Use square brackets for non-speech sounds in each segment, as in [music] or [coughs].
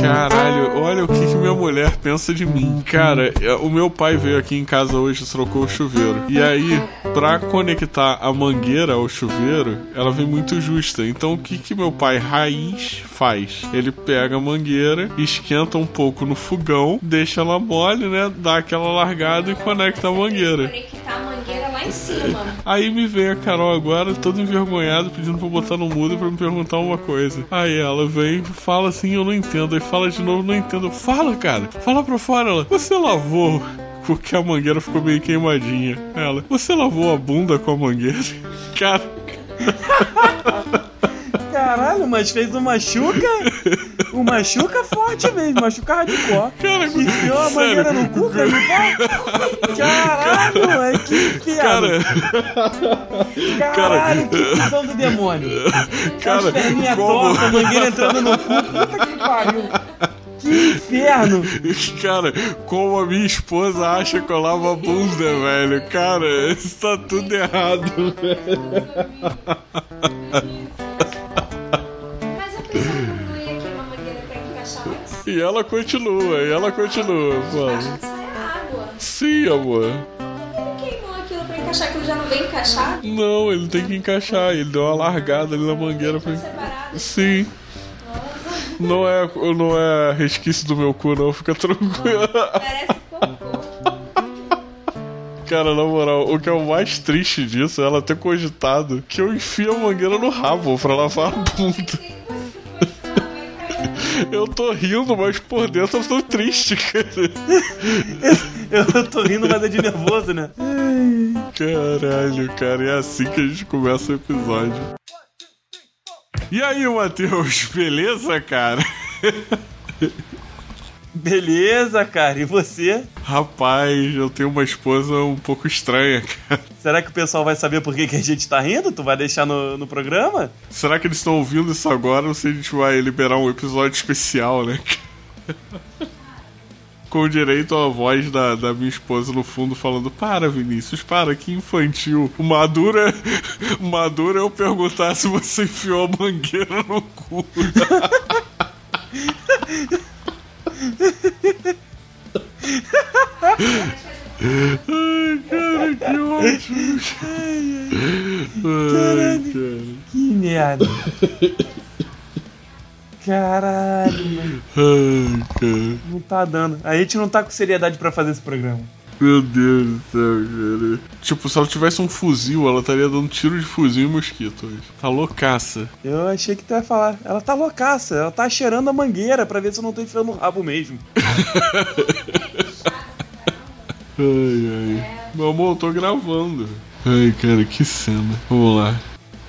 Caralho, olha o que, que minha mulher pensa de mim. Cara, é, o meu pai veio aqui em casa hoje e trocou o chuveiro. E aí, pra conectar a mangueira ao chuveiro, ela vem muito justa. Então o que, que meu pai raiz faz? Ele pega a mangueira, esquenta um pouco no fogão, deixa ela mole, né? Dá aquela largada e conecta a mangueira. Conectar a mangueira lá em cima. Aí me vem a Carol agora, todo envergonhado, pedindo pra eu botar no mudo pra me perguntar uma coisa. Aí ela vem, fala assim, eu não entendo. Aí fala de novo, não entendo. Fala, cara, fala pra fora. Ela, você lavou porque a mangueira ficou meio queimadinha. Ela, você lavou a bunda com a mangueira? [laughs] Cara. Caralho, mas fez uma machuca. Um machuca forte mesmo, machuca hardcore. Cara, Enfiou a mangueira no cu, cara, no pau. Caralho, é que inferno. Cara, Caralho, que visão do demônio. cara, As perninhas tortas, a mangueira entrando no cu. Puta que pariu. Que inferno. Cara, como a minha esposa acha que eu lavo a bunda, velho. Cara, isso tá tudo errado, velho. E ela continua, e ela continua, mano. Sim, amor. Queimou aquilo pra encaixar, aquilo já não vem encaixado. Não, ele tem que encaixar. Ele deu uma largada ali na mangueira pra. Sim. Não é, não é resquício do meu cu, não. Fica tranquilo. Parece cocô. Cara, na moral, o que é o mais triste disso é ela ter cogitado que eu enfio a mangueira no rabo pra lavar a bunda. Eu tô rindo, mas por dentro eu tô triste, cara. Eu tô rindo, mas é de nervoso, né? Caralho, cara, é assim que a gente começa o episódio. E aí, Matheus, beleza, cara? Beleza, cara. E você? Rapaz, eu tenho uma esposa um pouco estranha, cara. Será que o pessoal vai saber por que, que a gente tá rindo? Tu vai deixar no, no programa? Será que eles estão ouvindo isso agora ou se a gente vai liberar um episódio especial, né? Com direito à voz da, da minha esposa no fundo falando: Para, Vinícius, para, que infantil. Madura, Madura eu perguntar se você enfiou a mangueira no cu. [laughs] Ai, cara, que ótimo. Ai, cara. Que merda. Caralho, mano. Ai, cara. Não tá dando. A gente não tá com seriedade pra fazer esse programa. Meu Deus do céu, cara. Tipo, se ela tivesse um fuzil, ela estaria dando tiro de fuzil em mosquito hoje. Tá loucaça. Eu achei que tu ia falar. Ela tá loucaça. Ela tá cheirando a mangueira pra ver se eu não tô enfiando no rabo mesmo. [laughs] Ai, ai. Meu amor, eu tô gravando. Ai, cara, que cena. Vamos lá.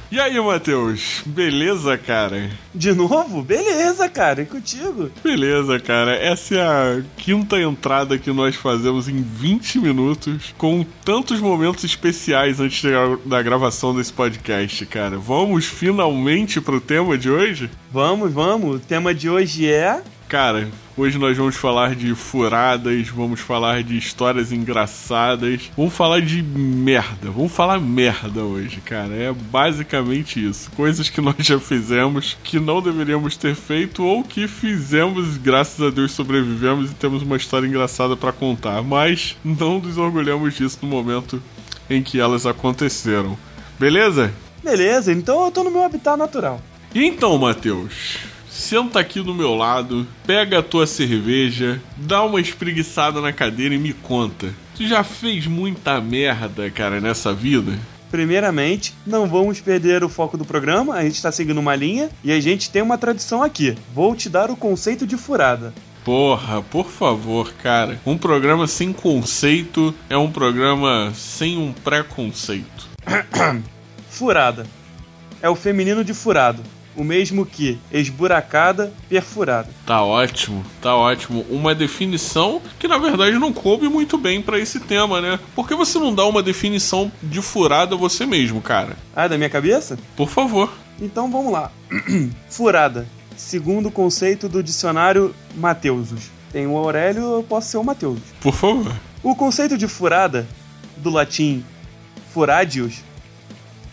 E aí, Matheus? Beleza, cara? De novo? Beleza, cara. E contigo? Beleza, cara. Essa é a quinta entrada que nós fazemos em 20 minutos, com tantos momentos especiais antes da- da gravação desse podcast, cara. Vamos finalmente pro tema de hoje? Vamos, vamos. O tema de hoje é. Cara, hoje nós vamos falar de furadas, vamos falar de histórias engraçadas, vamos falar de merda, vamos falar merda hoje, cara. É basicamente isso. Coisas que [laughs] nós já fizemos, que não deveríamos ter feito, ou que fizemos, graças a Deus sobrevivemos e temos uma história engraçada pra contar. Mas não nos orgulhamos disso no momento em que elas aconteceram. Beleza? Beleza, então eu tô no meu habitat natural. E então, Matheus, senta aqui do meu lado, pega a tua cerveja, dá uma espreguiçada na cadeira e me conta. Tu já fez muita merda, cara, nessa vida? Primeiramente, não vamos perder o foco do programa, a gente está seguindo uma linha e a gente tem uma tradição aqui. Vou te dar o conceito de furada. Porra, por favor, cara. Um programa sem conceito é um programa sem um preconceito. [coughs] Furada é o feminino de furado, o mesmo que esburacada, perfurada. Tá ótimo, tá ótimo. Uma definição que na verdade não coube muito bem pra esse tema, né? Por que você não dá uma definição de furada você mesmo, cara? Ah, da minha cabeça? Por favor. Então vamos lá. [clears throat] Furada, segundo o conceito do dicionário Mateusus. Tem o Aurélio, eu posso ser o Mateusus. Por favor. O conceito de furada, do latim furadius,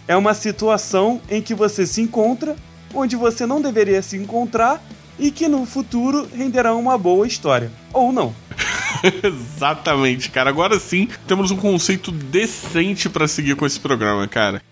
é uma situação em que você se encontra onde você não deveria se encontrar e que no futuro renderão uma boa história. Ou não. [laughs] Exatamente, cara. Agora sim, temos um conceito decente para seguir com esse programa, cara.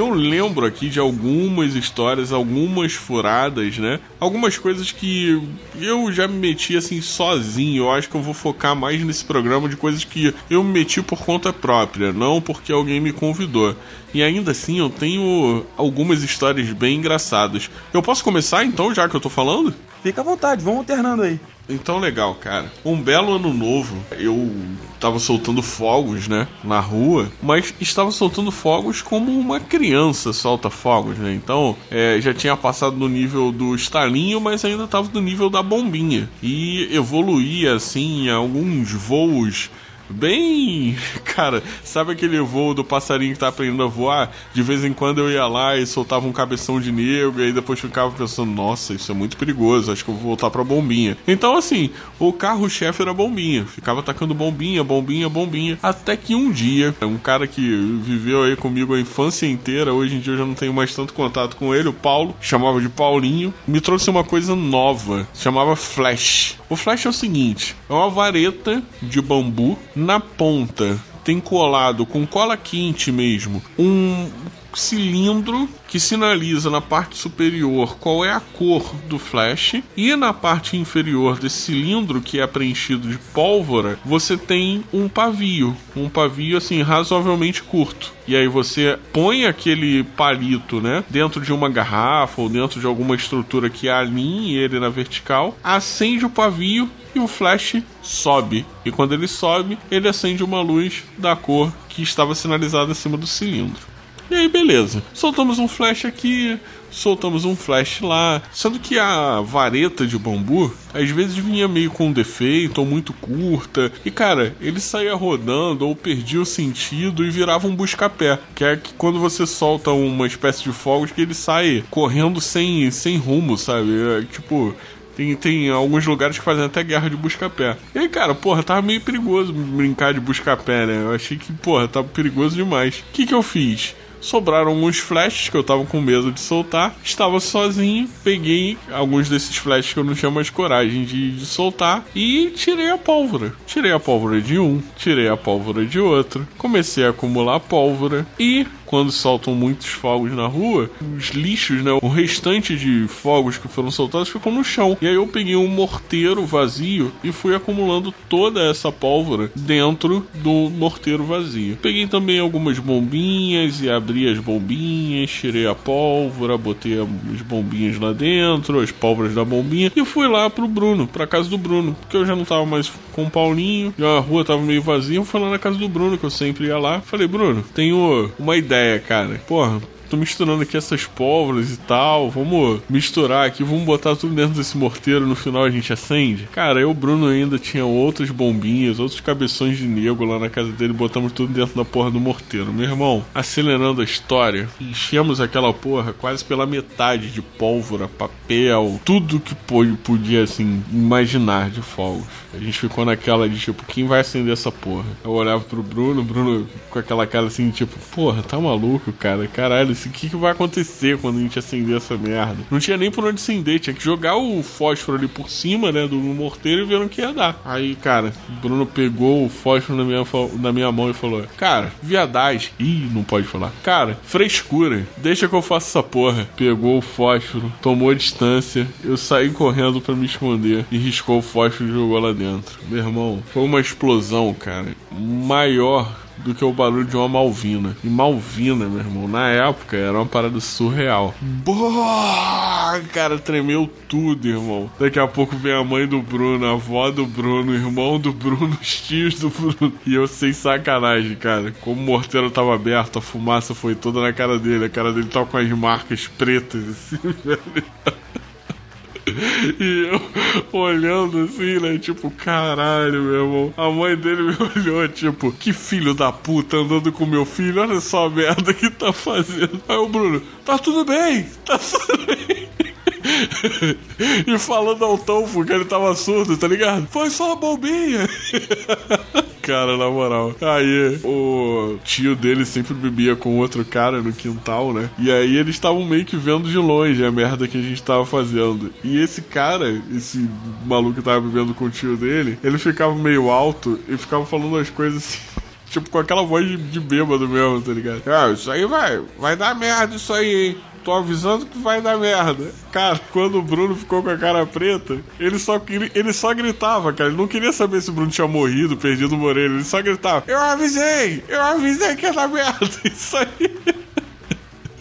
Eu lembro aqui de algumas histórias, algumas furadas, né? Algumas coisas que eu já me meti assim sozinho. Eu acho que eu vou focar mais nesse programa de coisas que eu me meti por conta própria, não porque alguém me convidou. E ainda assim eu tenho algumas histórias bem engraçadas. Eu posso começar então, já que eu tô falando? Fica à vontade, vamos alternando aí. Então, legal, cara. Um belo ano novo, eu tava soltando fogos, né, na rua, mas estava soltando fogos como uma criança solta fogos, né? Então, é, já tinha passado no nível do estalinho, mas ainda tava no nível da bombinha. E evoluía, assim, alguns voos bem. Cara, sabe aquele voo do passarinho que tá aprendendo a voar? De vez em quando eu ia lá e soltava um cabeção de negro, e aí depois ficava pensando, nossa, isso é muito perigoso, acho que eu vou voltar pra bombinha. Então, assim, o carro-chefe era bombinha. Ficava atacando bombinha, bombinha, bombinha. Até que um dia, um cara que viveu aí comigo a infância inteira, hoje em dia eu já não tenho mais tanto contato com ele, o Paulo, chamava de Paulinho, me trouxe uma coisa nova, chamava Flash. O Flash é o seguinte: é uma vareta de bambu na ponta tem colado com cola quente mesmo um cilindro que sinaliza na parte superior qual é a cor do flash e na parte inferior desse cilindro que é preenchido de pólvora você tem um pavio, um pavio assim razoavelmente curto. E aí você põe aquele palito, né, dentro de uma garrafa ou dentro de alguma estrutura que alinhe ele na vertical, acende o pavio e o flash sobe. E quando ele sobe, ele acende uma luz da cor que estava sinalizada acima do cilindro. E aí, beleza. Soltamos um flash aqui, soltamos um flash lá. Sendo que a vareta de bambu, às vezes vinha meio com defeito ou muito curta. E cara, ele saía rodando ou perdia o sentido e virava um busca-pé. Que é que quando você solta uma espécie de fogos que ele sai correndo sem, sem rumo, sabe? É, tipo. Tem, tem alguns lugares que fazem até guerra de busca-pé. E aí, cara, porra, tava meio perigoso brincar de busca-pé, né? Eu achei que, porra, tava perigoso demais. O que que eu fiz? Sobraram alguns flashes que eu tava com medo de soltar. Estava sozinho, peguei alguns desses flashes que eu não tinha mais coragem de, de, soltar e tirei a pólvora. Tirei a pólvora de um, tirei a pólvora de outro, comecei a acumular pólvora e quando soltam muitos fogos na rua, os lixos, né, o restante de fogos que foram soltados ficou no chão. E aí eu peguei um morteiro vazio e fui acumulando toda essa pólvora dentro do morteiro vazio. Peguei também algumas bombinhas e abri as bombinhas, tirei a pólvora, botei as bombinhas lá dentro, as pólvoras da bombinha e fui lá pro Bruno, pra casa do Bruno, porque eu já não tava mais com o Paulinho, a rua tava meio vazia, eu fui lá na casa do Bruno, que eu sempre ia lá. Falei, Bruno, tenho uma ideia ideia, cara. Porra, tô misturando aqui essas pólvoras e tal. Vamos misturar aqui, vamos botar tudo dentro desse morteiro. No final a gente acende. Cara, eu e o Bruno ainda tinha outras bombinhas, outros cabeções de nego lá na casa dele. Botamos tudo dentro da porra do morteiro. Meu irmão, acelerando a história, enchemos aquela porra quase pela metade de pólvora, papel, tudo que podia, assim, imaginar de fogos. A gente ficou naquela de tipo, quem vai acender essa porra? Eu olhava pro Bruno, Bruno com aquela cara assim, tipo, porra, tá maluco, cara? Caralho, o que, que vai acontecer quando a gente acender essa merda? Não tinha nem por onde acender, tinha que jogar o fósforo ali por cima, né, do morteiro e ver o que ia dar. Aí, cara, Bruno pegou o fósforo na minha, na minha mão e falou: Cara, viadagem. Ih, não pode falar. Cara, frescura. Deixa que eu faça essa porra. Pegou o fósforo, tomou a distância. Eu saí correndo para me esconder e riscou o fósforo e jogou lá dentro. Meu irmão, foi uma explosão, cara, maior do que o barulho de uma Malvina. E Malvina, meu irmão, na época era uma parada surreal. Boa! Cara, tremeu tudo, irmão. Daqui a pouco vem a mãe do Bruno, a avó do Bruno, o irmão do Bruno, [laughs] os tios do Bruno. E eu sem sacanagem, cara. Como o morteiro tava aberto, a fumaça foi toda na cara dele. A cara dele tava com as marcas pretas, assim, [laughs] velho. E eu olhando assim, né? Tipo, caralho, meu irmão. A mãe dele me [laughs] olhou, tipo, que filho da puta andando com meu filho. Olha só a merda que tá fazendo. Aí o Bruno, tá tudo bem, tá tudo bem. E falando ao tom porque ele tava surdo, tá ligado? Foi só uma bombinha. [laughs] cara, na moral. Aí o tio dele sempre bebia com outro cara no quintal, né? E aí eles estavam meio que vendo de longe a merda que a gente tava fazendo. E esse cara, esse maluco que tava bebendo com o tio dele, ele ficava meio alto e ficava falando as coisas assim. [laughs] Tipo, com aquela voz de, bêbado mesmo, tá ligado? Ah, isso aí vai, vai dar merda isso aí, hein? Tô avisando que vai dar merda. Cara, quando o Bruno ficou com a cara preta, ele só, queria, ele só gritava, cara. Ele não queria saber se o Bruno tinha morrido, perdido o orelha. Ele só gritava: Eu avisei! Eu avisei que ia dar merda! [laughs] Isso aí.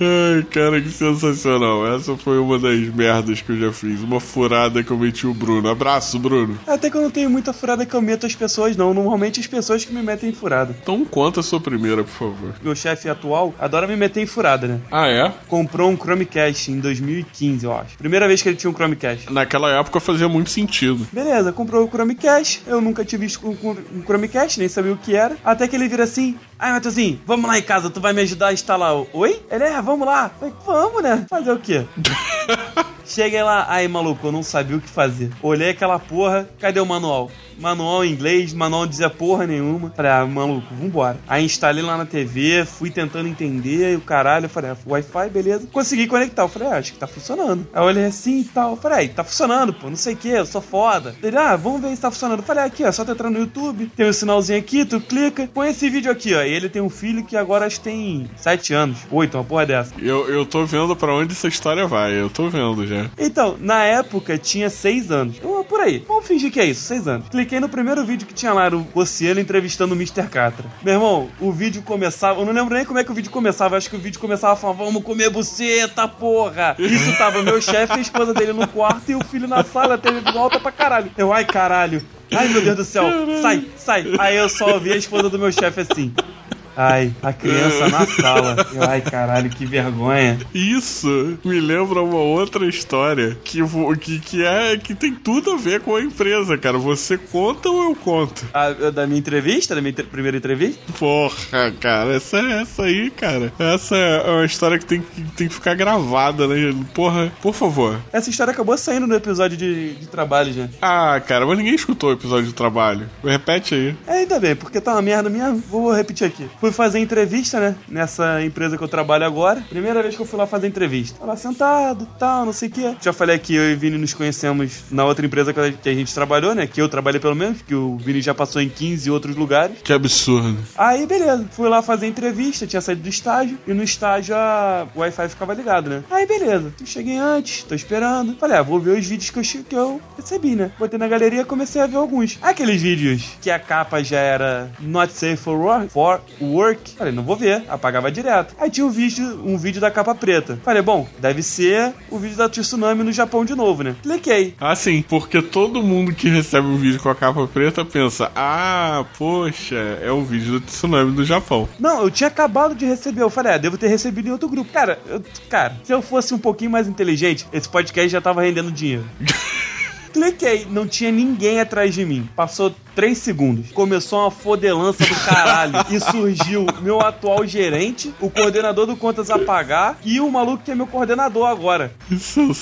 Ai, cara, que sensacional. Essa foi uma das merdas que eu já fiz. Uma furada que eu meti o Bruno. Abraço, Bruno. Até que eu não tenho muita furada que eu meto as pessoas, não. Normalmente as pessoas que me metem em furada. Então conta a sua primeira, por favor. Meu chefe atual adora me meter em furada, né? Ah, é? Comprou um Chromecast em 2015, eu acho. Primeira vez que ele tinha um Chromecast. Naquela época fazia muito sentido. Beleza, comprou o Chromecast. Eu nunca tinha visto um, um Chromecast, nem sabia o que era. Até que ele vira assim: Ai, Matheusinho, vamos lá em casa, tu vai me ajudar a instalar. o- Oi? Ele é, vamos lá. Falei, vamos, né? Fazer o quê? [laughs] Cheguei lá, aí maluco, eu não sabia o que fazer. Olhei aquela porra, cadê o manual? Manual em inglês, manual não dizia porra nenhuma. Falei, ah, maluco, vambora. Aí instalei lá na TV, fui tentando entender e o caralho. Eu falei, ah, Wi-Fi, beleza. Consegui conectar. Eu falei, ah, acho que tá funcionando. Aí eu olhei assim e tal. Eu falei, ah, tá funcionando, pô, não sei o que, eu sou foda. Ele, ah, vamos ver se tá funcionando. Eu falei, ah, aqui, ó, só tu entrar no YouTube, tem um sinalzinho aqui, tu clica, põe esse vídeo aqui, ó. E ele tem um filho que agora acho que tem 7 anos, 8, uma porra dessa. Eu, eu tô vendo pra onde essa história vai. Eu tô vendo já. Então, na época tinha 6 anos. Eu, por aí. Vamos fingir que é isso, 6 anos. Cliquei no primeiro vídeo que tinha lá, era o Oceano entrevistando o Mr. Catra. Meu irmão, o vídeo começava. Eu não lembro nem como é que o vídeo começava. Acho que o vídeo começava falando: vamos comer buceta, porra. Isso tava meu chefe a esposa dele no quarto e o filho na sala, televisão alta pra caralho. Eu, ai caralho. Ai meu Deus do céu. Sai, sai. Aí eu só ouvi a esposa do meu chefe assim. Ai, a criança na sala. Eu, ai, caralho, que vergonha. Isso me lembra uma outra história que, que, que é que tem tudo a ver com a empresa, cara. Você conta ou eu conto? A- da minha entrevista, da minha primeira entrevista? Porra, cara, essa, essa aí, cara. Essa é uma história que tem, que tem que ficar gravada, né? Porra, por favor. Essa história acabou saindo no episódio de, de trabalho já. Ah, cara, mas ninguém escutou o episódio de trabalho. Repete aí. É, ainda bem, porque tá uma merda mesmo. Vou repetir aqui. Fui fazer entrevista, né? Nessa empresa que eu trabalho agora. Primeira vez que eu fui lá fazer entrevista. Tava sentado, tal, não sei o quê. Já falei que eu e o Vini nos conhecemos na outra empresa que a- gente trabalhou, né? Que eu trabalhei pelo menos, que o Vini já passou em 15 outros lugares. Que absurdo. Aí, beleza. Fui lá fazer entrevista, tinha saído do estágio. E no estágio a o Wi-Fi ficava ligado, né? Aí, beleza. Eu cheguei antes, tô esperando. Falei, ah, vou ver os vídeos que eu, que eu recebi, né? Botei na galeria e comecei a ver alguns. Aqueles vídeos que a capa já era not safe for work. For work. Falei, não vou ver. Apagava direto. Aí tinha um vídeo, um vídeo da capa preta. Falei, bom, deve ser o vídeo da tsunami no Japão de novo, né? Cliquei. Ah, sim, porque todo mundo que recebe um vídeo com a capa preta pensa: Ah, poxa, é o vídeo do tsunami do Japão. Não, eu tinha acabado de receber. Eu falei, ah, devo ter recebido em outro grupo. Cara, eu- cara, se eu fosse um pouquinho mais inteligente, esse podcast já tava rendendo dinheiro. [laughs] Cliquei, não tinha ninguém atrás de mim. Passou 3 segundos. Começou uma fodelança do caralho. [laughs] e surgiu meu atual gerente, o coordenador do Contas a Pagar e o maluco que é meu coordenador agora.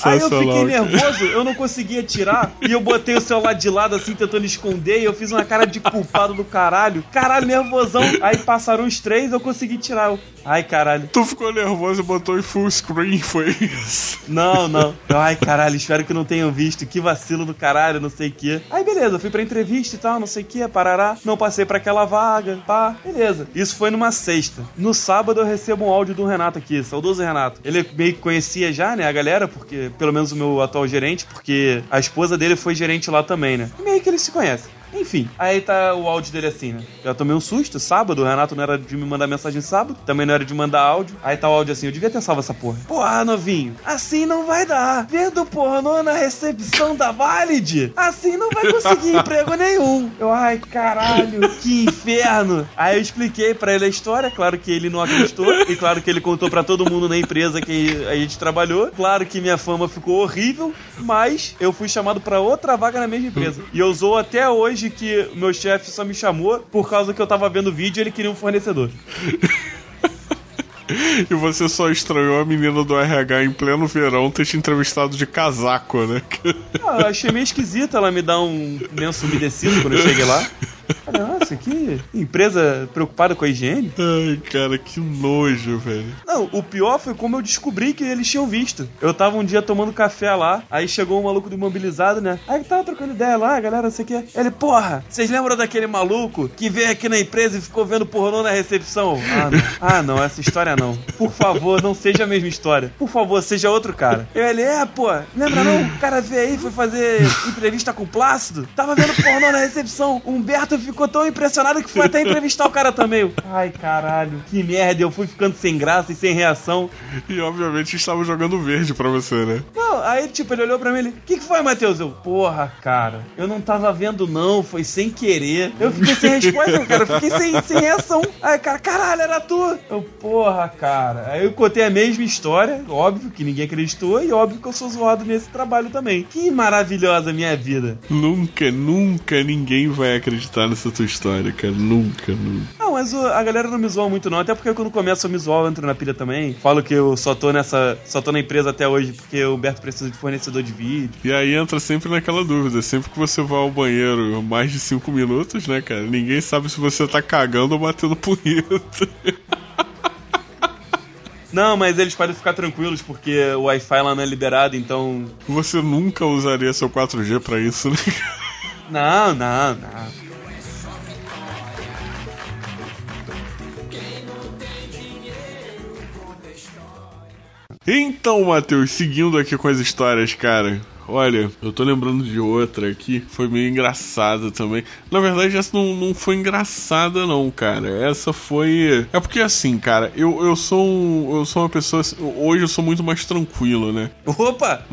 Aí eu fiquei nervoso, eu não conseguia tirar. E eu botei o celular de lado assim, tentando esconder. E eu fiz uma cara de culpado do caralho. Caralho, nervosão. Aí passaram os três, eu consegui tirar. Eu, Ai, caralho. Tu ficou nervoso e botou em full screen, foi isso? Não, não. Ai, caralho, espero que não tenham visto. Que vacilo do caralho, não sei o quê. Aí, beleza, fui pra entrevista e tal, não sei o quê, parará. Não passei pra aquela vaga, pá, beleza. Isso foi numa sexta. No sábado eu recebo um áudio do Renato aqui, saudoso Renato. Ele meio que conhecia já, né, a galera, porque, pelo menos o meu atual gerente, porque a esposa dele foi gerente lá também, né. E meio que eles se conhecem. Enfim, aí tá o áudio dele assim, né? Eu tomei um susto, sábado, o Renato não era de me mandar mensagem sábado, também não era de mandar áudio. Aí tá o áudio assim, eu devia ter salvo essa porra. Porra, novinho, assim não vai dar. Vendo pornô na recepção da Valid, assim não vai conseguir [laughs] emprego nenhum. Eu, ai, caralho, que inferno. Aí eu expliquei pra ele a história, claro que ele não acreditou, e claro que ele contou pra todo mundo na empresa que a gente trabalhou. Claro que minha fama ficou horrível, mas eu fui chamado pra outra vaga na mesma empresa. E eu usou até hoje que meu chefe só me chamou por causa que eu tava vendo o vídeo e ele queria um fornecedor. [laughs] [laughs] E você só estranhou a menina do RH em pleno verão ter te entrevistado de casaco, né? [laughs] Ah, eu achei meio esquisito ela me dar um lenço umedecido quando eu cheguei lá. Nossa, que empresa preocupada com a higiene. Ai, cara, que nojo, velho. Não, o pior foi como eu descobri que eles tinham visto. Eu tava um dia tomando café lá, aí chegou um maluco do imobilizado, né? Aí tava trocando ideia lá, galera, sei o quê. Ele, porra, vocês lembram daquele maluco que veio aqui na empresa e ficou vendo pornô na recepção? Ah, não. Ah, não, essa história não. Por favor, não seja a mesma história. Por favor, seja outro cara. Ele, é, pô, lembra não? O cara veio aí, foi fazer entrevista com o Plácido, tava vendo pornô na recepção. O Humberto ficou tão impressionado que foi até entrevistar o cara também. Eu, Ai, caralho, que merda, eu fui ficando sem graça e sem reação. E obviamente estavam jogando verde pra você, né? Não, aí tipo, ele olhou pra mim e ele, o que, que foi, Matheus? Eu, porra, cara, eu não tava vendo não, foi sem querer. Eu fiquei sem resposta, cara, eu fiquei sem, sem reação. Aí, cara, caralho, era tu. Eu, porra, cara. Aí eu contei a mesma história, óbvio que ninguém acreditou e óbvio que eu sou zoado nesse trabalho também. Que maravilhosa minha vida. Nunca, nunca ninguém vai acreditar nessa tua história, cara. Nunca, nunca. Não, mas a galera não me zoa muito não, até porque quando começa a me zoar eu entro na pilha também. Falo que eu só tô nessa, só tô na empresa até hoje porque o Humberto precisa de fornecedor de vídeo. E aí entra sempre naquela dúvida. Sempre que você vai ao banheiro mais de cinco minutos, né, cara? Ninguém sabe se você tá cagando ou batendo punheta. [laughs] Não, mas eles podem ficar tranquilos porque o Wi-Fi lá não é liberado, então Você nunca usaria seu 4G pra isso, né? Não, não, não. Então, Matheus, seguindo aqui com as histórias, cara. Olha, eu tô lembrando de outra aqui, foi meio engraçada também. Na verdade, essa não, não foi engraçada, não, cara. Essa foi. É porque assim, cara, eu, eu sou um, eu sou uma pessoa. assim, Hoje eu sou muito mais tranquilo, né? Opa!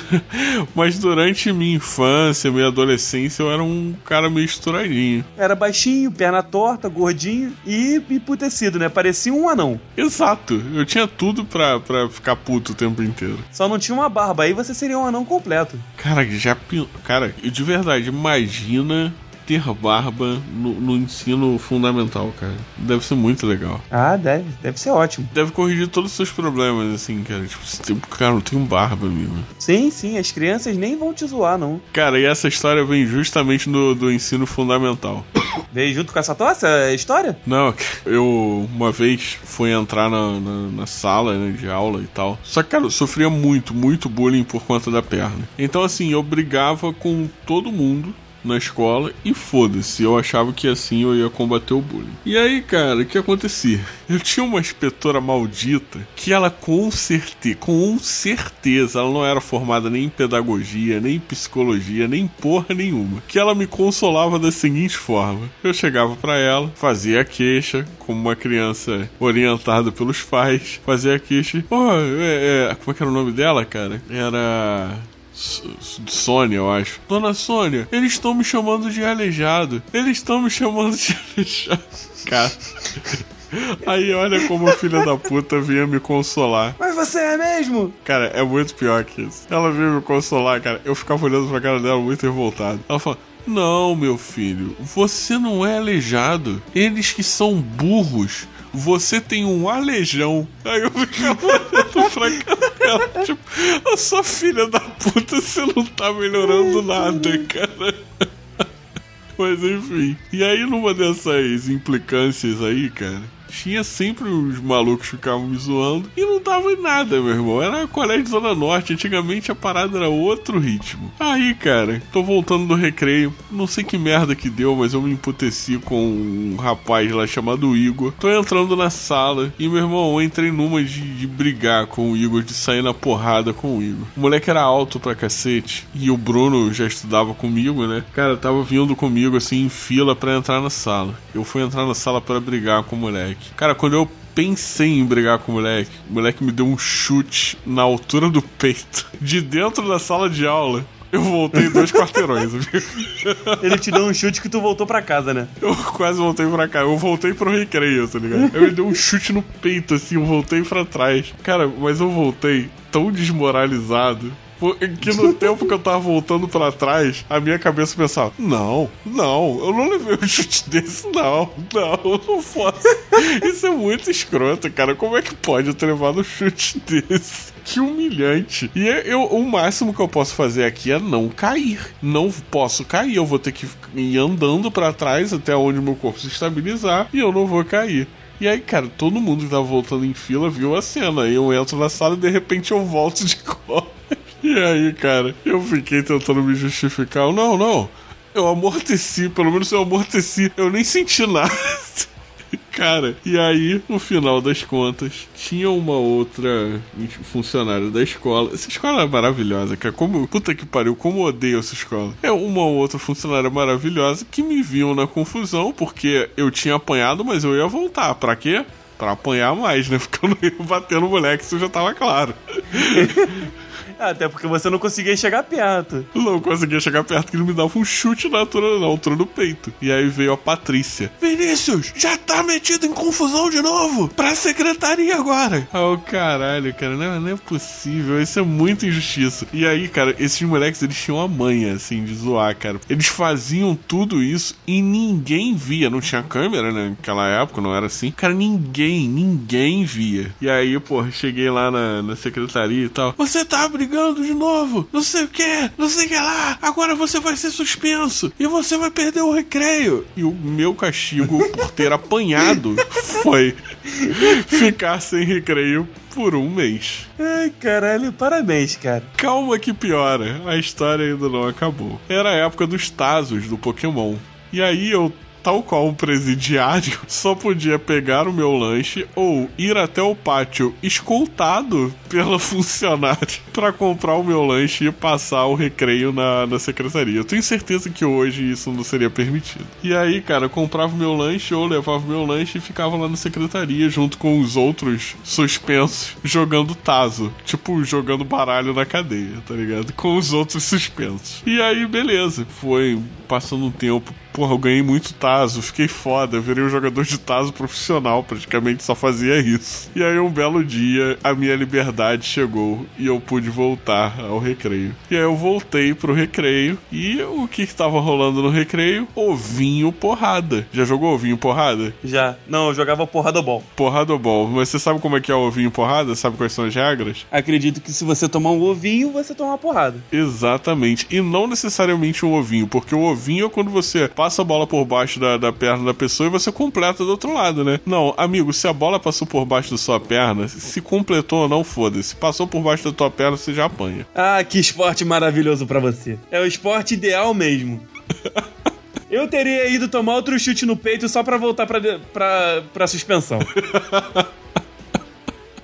[laughs] Mas durante minha infância, minha adolescência, eu era um cara meio estouradinho. Era baixinho, perna torta, gordinho e emputecido, né? Parecia um anão. Exato, eu tinha tudo pra, pra ficar puto o tempo inteiro. Só não tinha uma barba, aí você seria um anão completo. Cara, já. Cara, de verdade, imagina ter barba no, no ensino fundamental, cara. Deve ser muito legal. Ah, deve, deve ser ótimo. Deve corrigir todos os seus problemas, assim, cara. Tipo, cara, eu tenho barba, amigo. Sim, sim, as crianças nem vão te zoar, não. Cara, e essa história vem justamente do, do ensino fundamental. [coughs] Veio junto com essa tosse a história? Não, eu uma vez fui entrar na, na, na sala né, de aula e tal. Só que, cara, eu sofria muito, muito bullying por conta da perna. Então, assim, eu brigava com todo mundo na escola e foda-se, eu achava que assim eu ia combater o bullying. E aí, cara, o que acontecia? [laughs] Eu tinha uma inspetora maldita que ela com certeza, com certeza, ela não era formada nem em pedagogia, nem em psicologia, nem porra nenhuma. Que ela me consolava da seguinte forma: eu chegava pra ela, fazia a queixa, como uma criança orientada pelos pais, fazia a queixa. Oh, é, é, como é que era o nome dela, cara? Era. Sônia, eu acho. Dona Sônia, eles estão me chamando de aleijado. Eles estão me chamando de aleijado. Cara. Aí olha como a filha da puta vinha me consolar. Mas você é mesmo? Cara, é muito pior que isso. Ela veio me consolar, cara. Eu ficava olhando pra cara dela muito revoltado. Ela falou: Não, meu filho, você não é aleijado. Eles que são burros. Você tem um aleijão. Aí eu ficava cara dela, [laughs] tipo, a sua filha da puta, você não tá melhorando nada, cara. [laughs] Mas enfim. E aí, numa dessas implicâncias aí, cara, tinha sempre os malucos que ficavam me zoando e não dava em nada, meu irmão. Era colégio de Zona Norte. Antigamente a parada era outro ritmo. Aí, cara, tô voltando do recreio. Não sei que merda que deu, mas eu me emputeci com um rapaz lá chamado Igor. Tô entrando na sala e, meu irmão, eu entrei numa de, de brigar com o Igor, de sair na porrada com o Igor. O moleque era alto pra cacete e o Bruno já estudava comigo, né? Cara, tava vindo comigo assim em fila pra entrar na sala. Eu fui entrar na sala pra brigar com o moleque. Cara, quando eu pensei em brigar com o moleque, o moleque me deu um chute na altura do peito, de dentro da sala de aula. Eu voltei dois quarteirões, amigo. Ele te deu um chute que tu voltou pra casa, né? Eu quase voltei pra cá. Eu voltei pro recreio, tá ligado? Eu me deu um chute no peito, assim, eu voltei pra trás. Cara, mas eu voltei tão desmoralizado Que no tempo que eu tava voltando pra trás, a minha cabeça pensava: não, não, eu não levei um chute desse, não, não, não posso. [laughs] Isso é muito escroto, cara. Como é que pode eu ter levado um chute [laughs] desse? Que humilhante. E eu, o máximo que eu posso fazer aqui é não cair. Não posso cair, eu vou ter que ir andando para trás até onde meu corpo se estabilizar e eu não vou cair. E aí, cara, todo mundo que tava voltando em fila viu a cena. Eu entro na sala e de repente eu volto de [laughs] costas. E aí, cara, eu fiquei tentando me justificar. Não, não. Eu amorteci, pelo menos eu amorteci. Eu nem senti nada. [laughs] Cara, e aí, no final das contas, tinha uma outra funcionária da escola. Essa escola é maravilhosa, cara. Como, puta que pariu, como odeio essa escola. É uma outra funcionária maravilhosa que me viu na confusão, porque eu tinha apanhado, mas eu ia voltar. Pra quê? Pra apanhar mais, né? [laughs] Porque eu não ia bater no moleque, isso já tava claro. [laughs] Até porque você não conseguia chegar perto. Não conseguia chegar perto, que ele me dava um chute na altura, na altura do peito. E aí veio a Patrícia. Vinícius, já tá metido em confusão de novo? Pra secretaria agora. Oh, caralho, cara, não, é, não é possível. Isso é muita injustiça. E aí, cara, esses moleques, eles tinham a manha, assim, de zoar, cara. Eles faziam tudo isso e ninguém via. Não tinha câmera, né? Naquela época, não era assim. Cara, ninguém, ninguém via. E aí, pô, cheguei lá na, na secretaria e tal. Você tá brigando brigando de novo, não sei o que, não sei o que lá, agora você vai ser suspenso e você vai perder o recreio. E o meu castigo por ter apanhado [laughs] foi ficar sem recreio por um mês. Ai, caralho, parabéns, cara. Calma que piora, a história ainda não acabou. Era a época dos Tazos do Pokémon. E aí eu tal qual um presidiário, só podia pegar o meu lanche ou ir até o pátio escoltado pela [laughs] funcionária para comprar o meu lanche e passar o recreio na, na secretaria. Eu tenho certeza que hoje isso não seria permitido. E aí, cara, eu comprava o meu lanche ou levava o meu lanche e ficava lá na secretaria junto com os outros suspensos jogando taso. Tipo, jogando baralho na cadeia, tá ligado? Com os outros suspensos. E aí, beleza. Foi passando um tempo porra, eu ganhei muito Tazo, fiquei foda, virei um jogador de Tazo profissional, praticamente só fazia isso. E aí um belo dia a minha liberdade chegou e eu pude voltar ao recreio. E aí eu voltei pro recreio e o que que tava rolando no recreio? Ovinho porrada. Já jogou ovinho porrada? Já. Não, eu jogava porrada bom. Porrada bom. Mas você sabe como é que é o ovinho porrada? Sabe quais são as regras? Acredito que se você tomar um ovinho, você toma uma porrada. Exatamente. E não necessariamente um ovinho, porque o ovinho é quando você passa a bola por baixo da, da perna da pessoa e você completa do outro lado, né? Não, amigo, se a bola passou por baixo da sua perna, se completou ou não, foda-se. Passou por baixo da tua perna, você já apanha. Ah, que esporte maravilhoso para você. É o esporte ideal mesmo. [laughs] Eu teria ido tomar outro chute no peito só pra voltar pra, pra, pra suspensão. [laughs]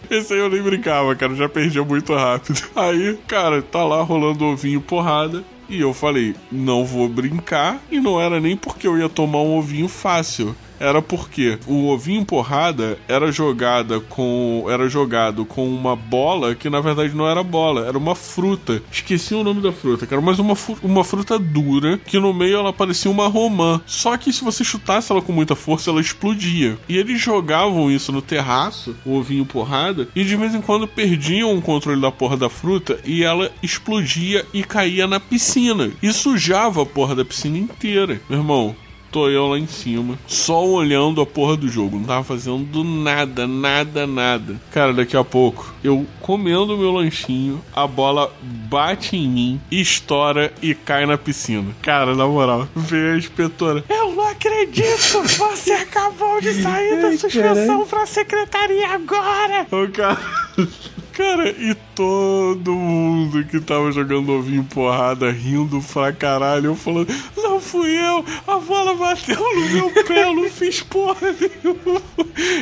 Esse aí eu nem brincava, cara, já perdia muito rápido. [laughs] Aí, cara, tá lá rolando ovinho porrada. E eu falei, não vou brincar. E não era nem porque eu ia tomar um ovinho fácil era porque o ovinho porrada era jogada com era jogado com uma bola que na verdade não era bola, era uma fruta. Esqueci o nome da fruta, cara, mas uma, uma fruta dura que no meio ela parecia uma romã. Só que se você chutasse ela com muita força, ela explodia. E eles jogavam isso no terraço, o ovinho porrada, e de vez em quando perdiam o controle da porra da fruta e ela explodia e caía na piscina. E sujava a porra da piscina inteira. Meu irmão, tô eu lá em cima, só olhando a porra do jogo. Não tava fazendo nada, nada, nada. Cara, daqui a pouco, eu comendo meu lanchinho, a bola bate em mim, estoura e cai na piscina. Cara, na moral, veio a inspetora. Eu não acredito! Você [laughs] acabou de sair da suspensão pra secretaria agora! O cara. Cara, e todo mundo que tava jogando ovinho porrada, rindo pra caralho, eu falando, não fui eu, a bola bateu no meu pé, eu não fiz porra nenhuma.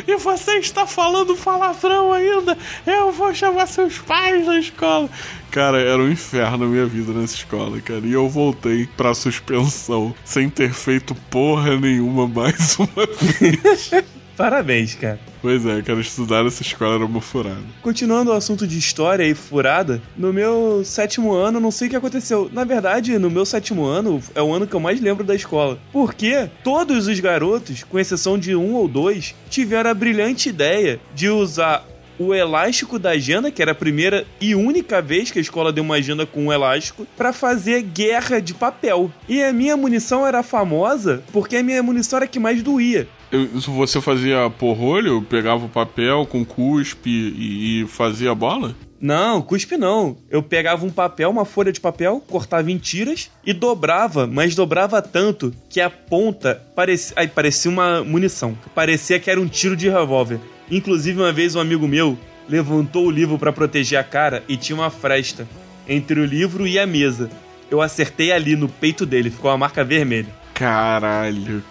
E você está falando palavrão ainda, eu vou chamar seus pais na escola. Cara, era um inferno a minha vida nessa escola, cara. E eu voltei pra suspensão, sem ter feito porra nenhuma mais uma [laughs] vez. Parabéns, cara. Pois é, cara, estudar nessa escola era uma furada. Continuando o assunto de história e furada, no meu sétimo ano, não sei o que aconteceu. Na verdade, no meu sétimo ano, é o ano que eu mais lembro da escola. Porque todos os garotos, com exceção de um ou dois, tiveram a brilhante ideia de usar o elástico da agenda, que era a primeira e única vez que a escola deu uma agenda com um elástico, pra fazer guerra de papel. E a minha munição era famosa porque a minha munição era a que mais doía. Eu- Isso você fazia porrolho, pegava o papel com cuspe e, e fazia a bola? Não, cuspe não. Eu pegava um papel, uma folha de papel, cortava em tiras e dobrava, mas dobrava tanto que a ponta parecia, ai, parecia uma munição. Parecia que era um tiro de revólver. Inclusive, uma vez um amigo meu levantou o livro pra proteger a cara e tinha uma fresta entre o livro e a mesa. Eu acertei ali no peito dele, ficou uma marca vermelha. Caralho.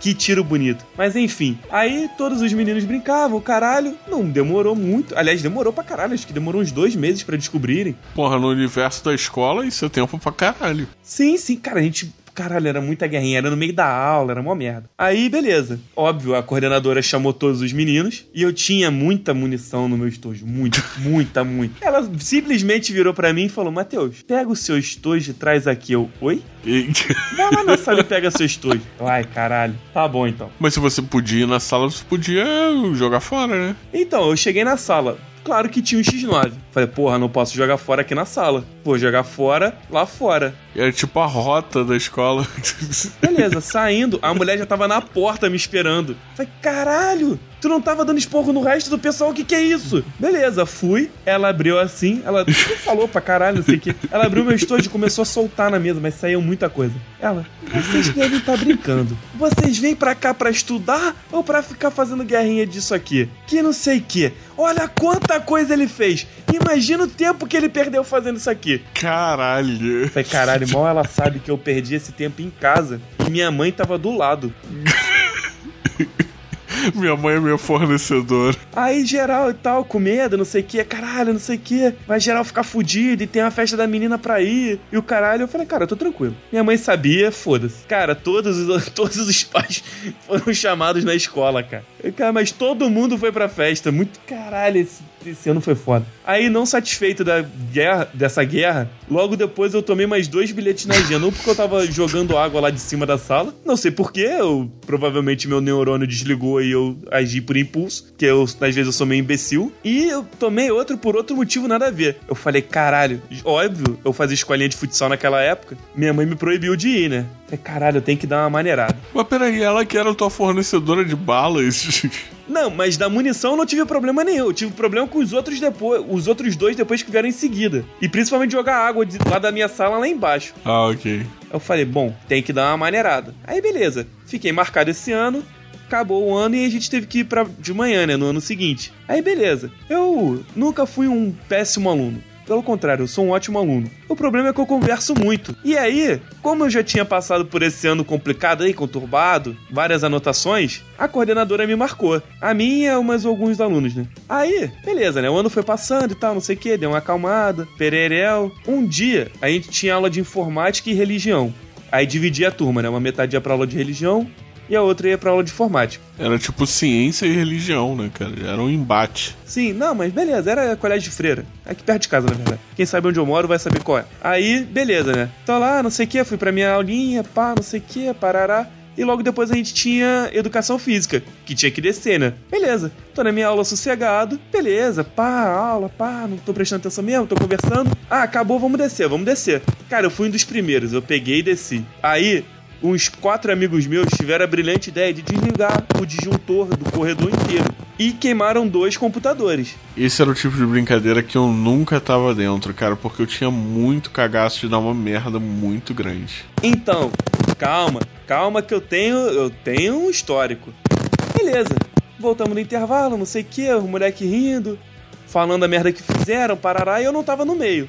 Que tiro bonito. Mas enfim, aí todos os meninos brincavam, caralho. Não demorou muito. Aliás, demorou pra caralho. Acho que demorou uns dois meses pra descobrirem. Porra, no universo da escola isso é tempo pra caralho. Sim, sim, cara, a gente. Caralho, era muita guerrinha, era no meio da aula, era mó merda. Aí, beleza. Óbvio, a coordenadora chamou todos os meninos e eu tinha muita munição no meu estojo. [laughs] Muita, muita, muita. Ela simplesmente virou pra mim e falou: Matheus, pega o seu estojo e traz aqui. Eu, oi? Vai lá na sala e pega seu estojo. Ai, caralho. Tá bom então. Mas se você podia ir na sala, você podia jogar fora, né? Então, eu cheguei na sala. Claro que tinha um X9. Falei, porra, não posso jogar fora aqui na sala. Vou jogar fora, lá fora. Era tipo a rota da escola. Beleza, saindo, a mulher já tava na porta me esperando. Falei, caralho, tu não tava dando esporro no resto do pessoal, o que que é isso? Beleza, fui, ela abriu assim, ela [laughs] falou pra caralho, não sei o que. Ela abriu meu estojo e começou a soltar na mesa, mas saiu muita coisa. Ela, vocês devem estar brincando. Vocês vêm pra cá pra estudar ou pra ficar fazendo guerrinha disso aqui? Que não sei o que. Olha quanta coisa ele fez. Imagina o tempo que ele perdeu fazendo isso aqui. Caralho. Falei, caralho, mal ela sabe que eu perdi esse tempo em casa e minha mãe tava do lado. [laughs] Minha mãe é minha fornecedora. Aí geral e tal, com medo, não sei o que, caralho, não sei o que, vai geral ficar fudido e tem a festa da menina pra ir. E o caralho, eu falei, cara, eu tô tranquilo. Minha mãe sabia, foda-se. Cara, todos, os- [laughs] todos os pais foram [laughs] chamados na escola, cara. Cara, mas todo mundo foi pra festa. Muito caralho, esse, esse ano foi foda. Aí, não satisfeito da guerra, dessa guerra, logo depois eu tomei mais dois bilhetes na agenda. Um porque eu tava [laughs] jogando água lá de cima da sala. Não sei porquê, eu provavelmente meu neurônio desligou e eu agi por impulso, que eu, às vezes eu sou meio imbecil. E eu tomei outro por outro motivo nada a ver. Eu falei, caralho, óbvio, eu fazia escolinha de futsal naquela época. Minha mãe me proibiu de ir, né? Falei, caralho, eu tenho que dar uma maneirada. Mas peraí, ela que era tua fornecedora de balas. [laughs] Não, mas da munição eu não tive problema nenhum. Eu tive problema com os outros depois, os outros dois depois que vieram em seguida. E principalmente jogar água de, lá da minha sala lá embaixo. ah, ok. Eu falei, bom, tem que dar uma maneirada. Aí beleza, fiquei marcado esse ano, acabou o ano e a gente teve que ir pra, de manhã, né, no ano seguinte. Aí beleza, eu nunca fui um péssimo aluno. Pelo contrário, eu sou um ótimo aluno. O problema é que eu converso muito. E aí, como eu já tinha passado por esse ano complicado aí, conturbado, várias anotações, a coordenadora me marcou. A minha, mas alguns alunos, né? Aí, beleza, né? O ano foi passando e tal, não sei o que, deu uma acalmada, pererel. Um dia, a gente tinha aula de informática e religião. Aí dividia a turma, né? Uma metade ia pra aula de religião e a outra ia pra aula de informática. Era tipo ciência e religião, né, cara? Era um embate. Sim, não, mas beleza, era colégio de freira. Aqui perto de casa, na verdade. Quem sabe onde eu moro vai saber qual é. Aí, beleza, né? Tô lá, não sei o que, fui pra minha aulinha, pá, não sei o que, parará. E logo depois a gente tinha educação física, que tinha que descer, né? Beleza, tô na minha aula sossegado, beleza, pá, aula, pá, não tô prestando atenção mesmo, tô conversando. Ah, acabou, vamos descer, vamos descer. Cara, eu fui um dos primeiros, eu peguei e desci. Aí, uns quatro amigos meus tiveram a brilhante ideia de desligar o disjuntor do corredor inteiro e queimaram dois computadores. Esse era o tipo de brincadeira que eu nunca tava dentro, cara, porque eu tinha muito cagaço de dar uma merda muito grande. Então, calma, calma que eu tenho, eu tenho um histórico. Beleza, voltamos no intervalo, não sei o que, o moleque rindo, falando a merda que fizeram, parará, e eu não tava no meio.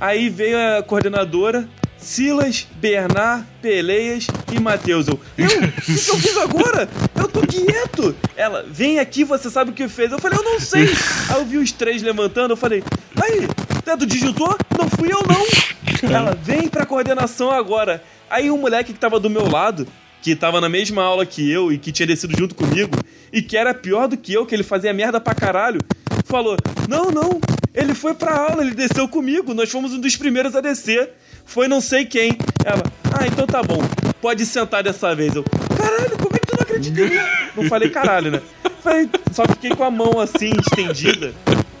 Aí veio a coordenadora, Silas, Bernard, Peleias e Matheus. Eu, o que, que eu fiz agora? Eu tô quieto. Ela, vem aqui, você sabe o que fez. Eu falei, eu não sei. [laughs] Aí eu vi os três levantando, eu falei, aí, tu é do disjuntor? Não fui eu não. Ela, vem pra coordenação agora. Aí o moleque que tava do meu lado, que tava na mesma aula que eu e que tinha descido junto comigo, e que era pior do que eu, que ele fazia merda pra caralho, falou: Não, não, ele foi pra aula, ele desceu comigo, nós fomos um dos primeiros a descer. Foi não sei quem. Ela, ah, então tá bom, pode sentar dessa vez. Eu, caralho, como é que tu não mim? Não falei caralho, né? Falei, só fiquei com a mão assim, estendida,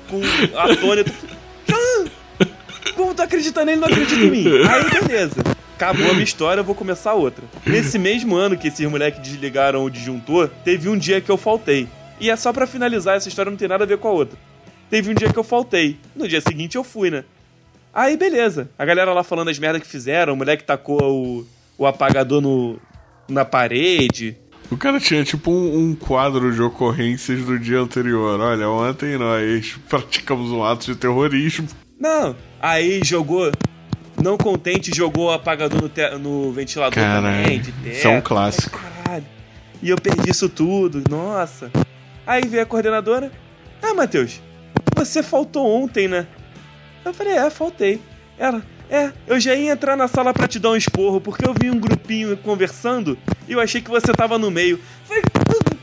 com atônito. Ah, como tu acredita nele, não acredita em mim? Aí, beleza. Acabou a minha história, eu vou começar outra. Nesse mesmo ano que esses moleques desligaram o disjuntor, teve um dia que eu faltei. E é só pra finalizar, essa história não tem nada a ver com a outra. Teve um dia que eu faltei. No dia seguinte eu fui, né? Aí, beleza. A galera lá falando as merdas que fizeram, o moleque tacou o, o apagador no, na parede. O cara tinha tipo um, um, quadro de ocorrências do dia anterior. Olha, ontem nós praticamos um ato de terrorismo. Não, aí jogou. Não contente, jogou o apagador no, te, no ventilador Caralho, também, de teto. Isso é um clássico. Caralho. E eu perdi isso tudo, nossa. Aí veio a coordenadora. Ah, Matheus, você faltou ontem, né? Eu falei, é, faltei. Ela, é, eu já ia entrar na sala pra te dar um esporro, porque eu vi um grupinho conversando e eu achei que você tava no meio. Falei,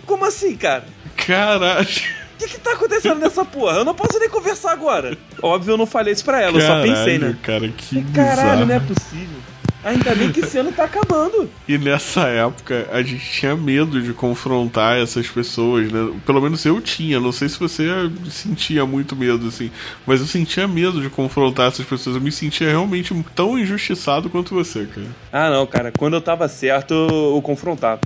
como assim, cara? Caralho. O que, que tá acontecendo nessa porra? Eu não posso nem conversar agora. Óbvio, eu não falei isso pra ela, Caralho, eu só pensei, né? Cara, que Caralho, bizarro. não é possível. Ainda bem que esse ano tá acabando. E nessa época a gente tinha medo de confrontar essas pessoas, né? Pelo menos eu tinha, não sei se você sentia muito medo, assim, mas eu sentia medo de confrontar essas pessoas. Eu me sentia realmente tão injustiçado quanto você, cara. Ah, não, cara. Quando eu tava certo, eu, confrontava.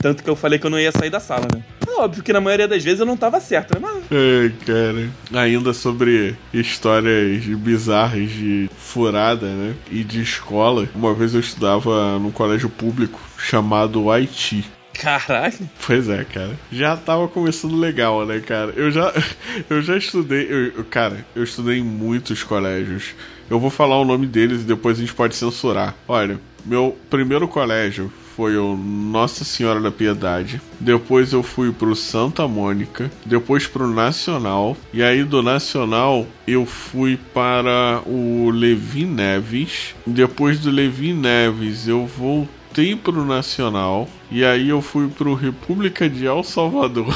Tanto que eu falei que eu não ia sair da sala, né? Óbvio que na maioria das vezes eu não tava certo, né? Mas Ai, cara. Ainda sobre histórias bizarras de furada, né? E de escola. Uma vez eu estudava num colégio público chamado Haiti. Caralho. Pois é, cara. Já tava começando legal, né, cara? Eu já, [laughs] eu já estudei. Eu, eu- cara, eu estudei em muitos colégios. Eu vou falar o nome deles e depois a gente pode censurar. Olha, meu primeiro colégio foi o Nossa Senhora da Piedade. Depois eu fui pro Santa Mônica. Depois pro Nacional. E aí do Nacional eu fui para o Levi Neves. Depois do Levi Neves eu voltei pro Nacional. E aí eu fui pro República de El Salvador.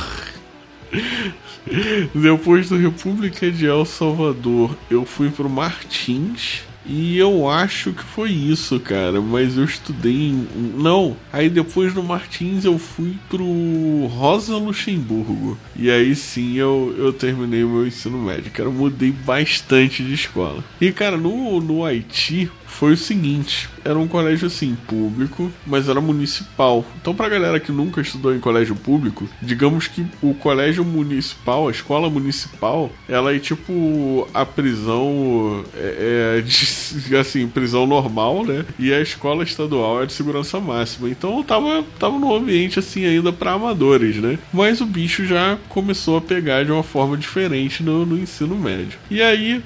[laughs] Depois do República de El Salvador, eu fui pro Martins. E eu acho que foi isso, cara. Mas eu estudei em. Não. Aí depois do Martins eu fui pro Rosa Luxemburgo. E aí sim eu, eu terminei o meu ensino médio. Cara, eu mudei bastante de escola. E, cara, no, no Haiti foi o seguinte: era um colégio assim, público, mas era municipal. Então, pra galera que nunca estudou em colégio público, digamos que o colégio municipal, a escola municipal, ela é tipo a prisão é, é, [laughs] assim, prisão normal, né? E a escola estadual é de segurança máxima. Então, tava, tava num ambiente assim ainda pra amadores, né? Mas o bicho já começou a pegar de uma forma diferente no, no ensino médio. E aí,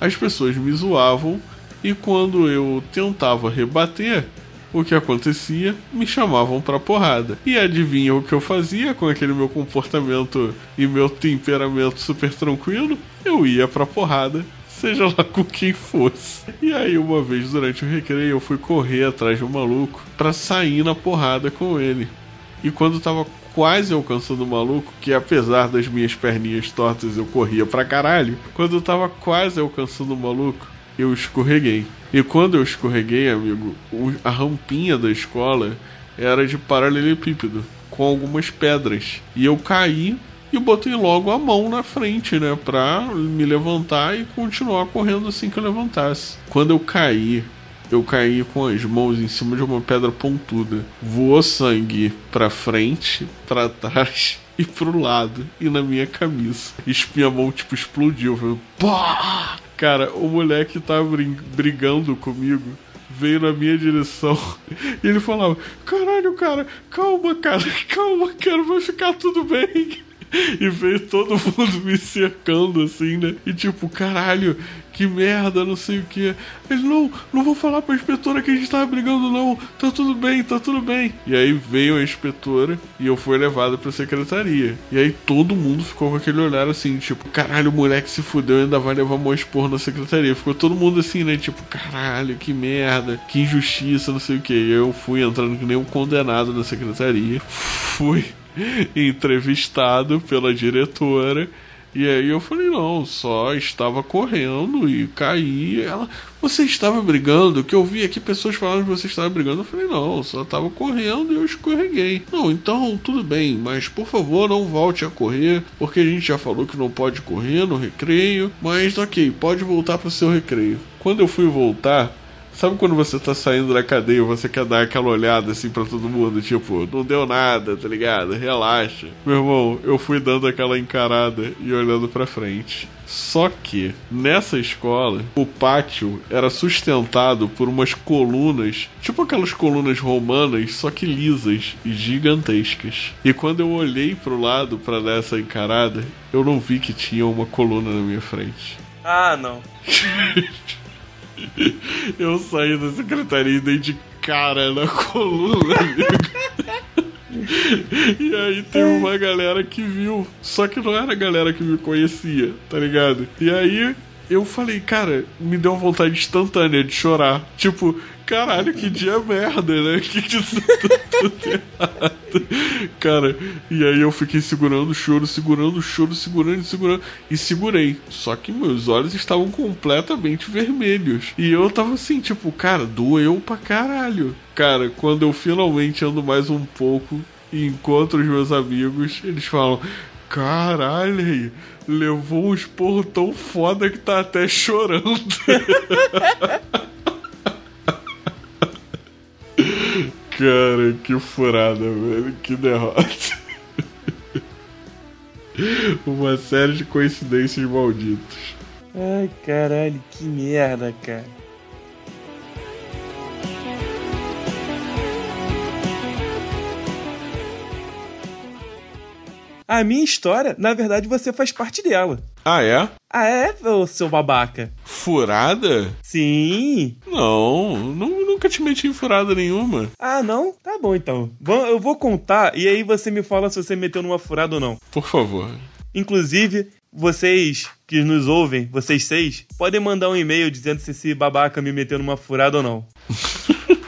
as pessoas me zoavam e quando eu tentava rebater, o que acontecia? Me chamavam pra porrada. E adivinha o que eu fazia com aquele meu comportamento e meu temperamento super tranquilo? Eu ia pra porrada, seja lá com quem fosse. E aí, uma vez durante o recreio, eu fui correr atrás de um maluco pra sair na porrada com ele. E quando tava quase alcançando o maluco, que apesar das minhas perninhas tortas eu corria pra caralho, quando eu tava quase alcançando o maluco, eu escorreguei. E quando eu escorreguei, amigo, a rampinha da escola era de paralelepípedo, com algumas pedras. E eu caí e botei logo a mão na frente, né, pra me levantar e continuar correndo assim que eu levantasse. Quando eu caí, eu caí com as mãos em cima de uma pedra pontuda. Voou sangue pra frente, pra trás [laughs] e pro lado e na minha camisa. E minha mão tipo explodiu, foi pá! Cara, o moleque tava brin- brigando comigo. Veio na minha direção [laughs] e ele falava: Caralho, cara, calma, cara, [laughs] calma, cara, vai ficar tudo bem. [laughs] E veio todo mundo me cercando assim, né? E tipo, caralho, que merda, não sei o que. Ele, não, não vou falar pra inspetora que a gente tava brigando, não. Tá tudo bem, tá tudo bem. E aí veio a inspetora e eu fui levado pra secretaria. E aí todo mundo ficou com aquele olhar assim, tipo, caralho, o moleque se fudeu e ainda vai levar mó expor na secretaria. Ficou todo mundo assim, né? Tipo, caralho, que merda, que injustiça, não sei o que. E eu fui entrando que nem um condenado na secretaria. [laughs] Fui entrevistado pela diretora E aí eu falei, não, só estava correndo e caí. Ela, você estava brigando? Que eu vi aqui pessoas falando que você estava brigando. Eu falei, não, só estava correndo e eu escorreguei. Não, então tudo bem, mas por favor não volte a correr, porque a gente já falou que não pode correr no recreio. Mas ok, pode voltar para o seu recreio. Quando eu fui voltar, Sabe quando você tá saindo da cadeia e você quer dar aquela olhada assim para todo mundo, tipo, não deu nada, tá ligado? Relaxa. Meu irmão, eu fui dando aquela encarada e olhando para frente. Só que nessa escola, o pátio era sustentado por umas colunas, tipo aquelas colunas romanas, só que lisas e gigantescas. E quando eu olhei pro lado para dar essa encarada, eu não vi que tinha uma coluna na minha frente. Ah, não. [laughs] [laughs] Eu saí da secretaria e dei de cara na coluna, amigo. [laughs] E aí tem uma galera que viu. Só que não era a galera que me conhecia, tá ligado? E aí eu falei, cara, me deu uma vontade instantânea de chorar. Tipo, caralho, que dia merda, né? [laughs] Que isso tá tudo errado. Cara, e aí eu fiquei segurando o choro, segurando o choro, segurando segurando. E segurei. Só que meus olhos estavam completamente vermelhos. E eu tava assim, tipo, cara, doeu pra caralho. Cara, quando eu finalmente ando mais um pouco e encontro os meus amigos, eles falam. Caralho, levou um esporro tão foda que tá até chorando. [laughs] Cara, que furada, velho. Que derrota. Uma série de coincidências malditas. Ai, caralho, que merda, cara. A minha história, na verdade, você faz parte dela. Ah, é? Ah, é, seu babaca? Furada? Sim. Não, nu- nunca te meti em furada nenhuma. Ah, não? Tá bom então. Eu vou contar e aí você me fala se você meteu numa furada ou não. Por favor. Inclusive, vocês que nos ouvem, vocês seis, podem mandar um e-mail dizendo se esse babaca me meteu numa furada ou não. [laughs]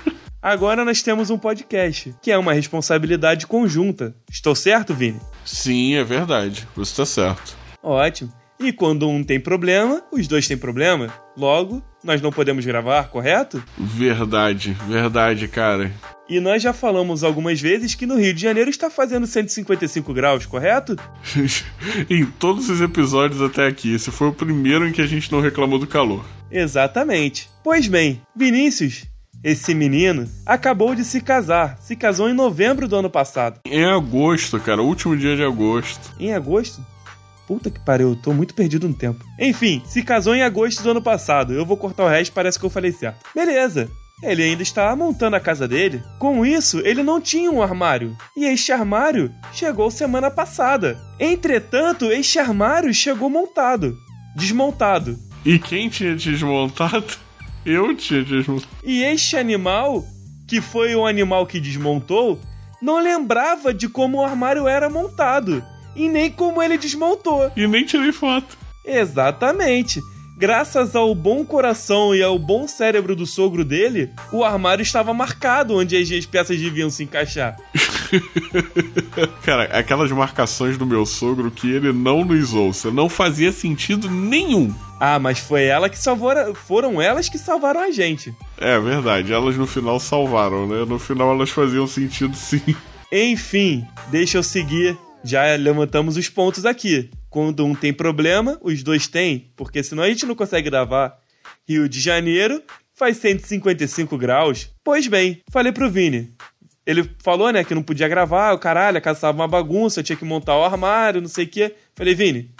Agora nós temos um podcast, que é uma responsabilidade conjunta. Estou certo, Vini? Sim, é verdade. Você tá certo. Ótimo. E quando um tem problema, os dois têm problema. Logo, nós não podemos gravar, correto? Verdade, verdade, cara. E nós já falamos algumas vezes que no Rio de Janeiro está fazendo 155 graus, correto? [laughs] em todos os episódios até aqui, esse foi o primeiro em que a gente não reclamou do calor. Exatamente. Pois bem, Vinícius, esse menino, acabou de se casar. Se casou em novembro do ano passado. Em agosto, cara, último dia de agosto. Em agosto? Puta que pariu, eu tô muito perdido no tempo. Enfim, se casou em agosto do ano passado. Eu vou cortar o resto, parece que eu falei certo. Beleza. Ele ainda está montando a casa dele. Com isso, ele não tinha um armário. E este armário chegou semana passada. Entretanto, este armário chegou montado. Desmontado. E quem tinha desmontado? Eu tinha desmontado. E este animal, que foi o animal que desmontou, não lembrava de como o armário era montado. E nem como ele desmontou. E nem tirei foto. Exatamente. Graças ao bom coração e ao bom cérebro do sogro dele, o armário estava marcado onde as peças deviam se encaixar. [laughs] [laughs] Cara, aquelas marcações do meu sogro que ele não nos ouça, não fazia sentido nenhum. Ah, mas foi ela que salvou. Foram elas que salvaram a gente. É verdade, elas no final salvaram, né? No final elas faziam sentido sim. Enfim, deixa eu seguir. Já levantamos os pontos aqui. Quando um tem problema, os dois têm, porque senão a gente não consegue gravar. Rio de Janeiro faz 155 graus. Pois bem, falei pro Vini. Ele falou, né, que não podia gravar, o caralho, a casa tava uma bagunça, eu tinha que montar o armário, não sei o quê. Falei, Vini,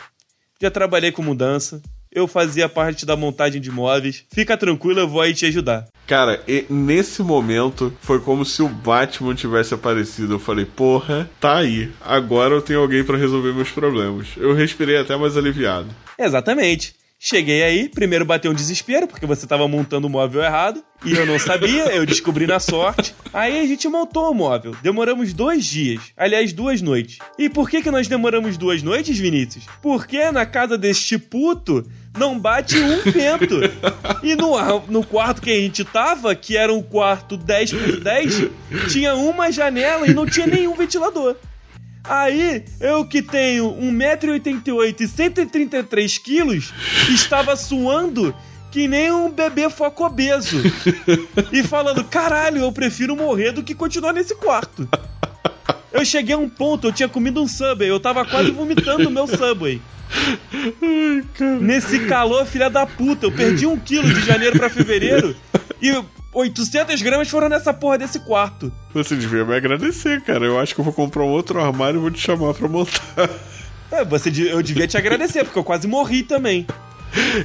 já trabalhei com mudança, eu fazia parte da montagem de móveis. Fica tranquilo, eu vou aí te ajudar. Cara, e nesse momento foi como se o Batman tivesse aparecido. Eu falei, porra, tá aí. Agora eu tenho alguém pra resolver meus problemas. Eu respirei até mais aliviado. Exatamente. Cheguei aí, primeiro bateu um desespero, porque você tava montando o móvel errado, e eu não sabia, eu descobri na sorte. Aí a gente montou o móvel. Demoramos dois dias, aliás, duas noites. E por que, que nós demoramos duas noites, Vinícius? Porque na casa deste puto não bate um vento. E no, no quarto que a gente tava, que era um quarto 10 por 10, tinha uma janela e não tinha nenhum ventilador. Aí, eu que tenho 1,88m e 133 quilos, estava suando que nem um bebê foco obeso. e falando, caralho, eu prefiro morrer do que continuar nesse quarto. Eu cheguei a um ponto, eu tinha comido um Subway, eu tava quase vomitando o meu Subway. Nesse calor, filha da puta, eu perdi um quilo de janeiro pra fevereiro e 800 gramas foram nessa porra desse quarto. Você devia me agradecer, cara. Eu acho que eu vou comprar um outro armário e vou te chamar pra montar. É, você, eu devia te agradecer, porque eu quase morri também.